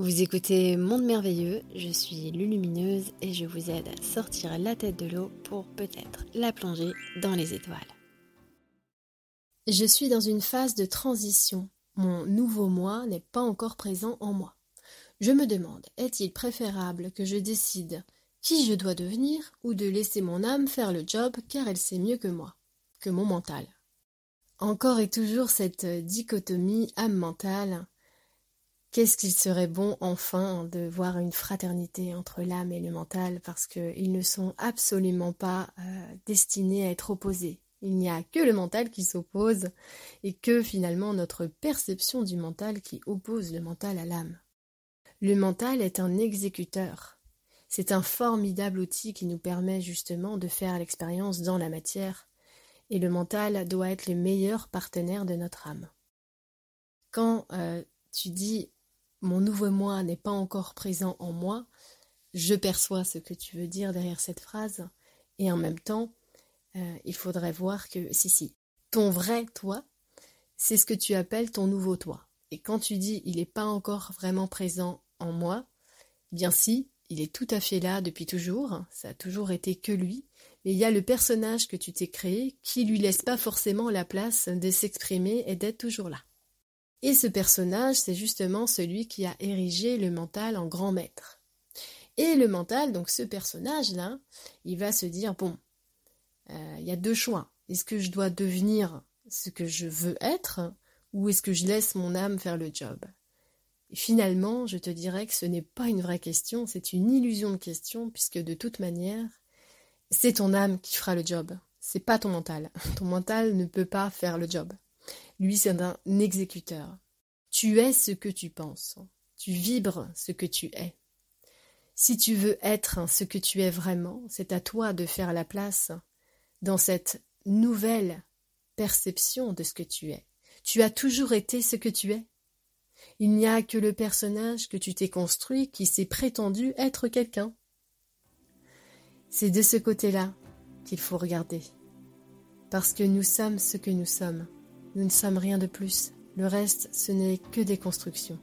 Vous écoutez Monde Merveilleux, je suis Lulumineuse et je vous aide à sortir la tête de l'eau pour peut-être la plonger dans les étoiles. Je suis dans une phase de transition. Mon nouveau moi n'est pas encore présent en moi. Je me demande, est-il préférable que je décide qui je dois devenir ou de laisser mon âme faire le job car elle sait mieux que moi, que mon mental? Encore et toujours cette dichotomie âme-mentale Qu'est-ce qu'il serait bon enfin de voir une fraternité entre l'âme et le mental? Parce qu'ils ne sont absolument pas euh, destinés à être opposés. Il n'y a que le mental qui s'oppose et que finalement notre perception du mental qui oppose le mental à l'âme. Le mental est un exécuteur. C'est un formidable outil qui nous permet justement de faire l'expérience dans la matière et le mental doit être le meilleur partenaire de notre âme. Quand euh, tu dis mon nouveau moi n'est pas encore présent en moi, je perçois ce que tu veux dire derrière cette phrase, et en même temps, euh, il faudrait voir que, si, si, ton vrai toi, c'est ce que tu appelles ton nouveau toi. Et quand tu dis il n'est pas encore vraiment présent en moi, bien si, il est tout à fait là depuis toujours, ça a toujours été que lui, mais il y a le personnage que tu t'es créé qui lui laisse pas forcément la place de s'exprimer et d'être toujours là. Et ce personnage, c'est justement celui qui a érigé le mental en grand maître. Et le mental, donc ce personnage-là, il va se dire, bon, euh, il y a deux choix. Est-ce que je dois devenir ce que je veux être ou est-ce que je laisse mon âme faire le job? Finalement, je te dirais que ce n'est pas une vraie question, c'est une illusion de question, puisque de toute manière, c'est ton âme qui fera le job. C'est pas ton mental. Ton mental ne peut pas faire le job. Lui, c'est un exécuteur. Tu es ce que tu penses. Tu vibres ce que tu es. Si tu veux être ce que tu es vraiment, c'est à toi de faire la place dans cette nouvelle perception de ce que tu es. Tu as toujours été ce que tu es. Il n'y a que le personnage que tu t'es construit qui s'est prétendu être quelqu'un. C'est de ce côté-là qu'il faut regarder. Parce que nous sommes ce que nous sommes. Nous ne sommes rien de plus. Le reste, ce n'est que des constructions.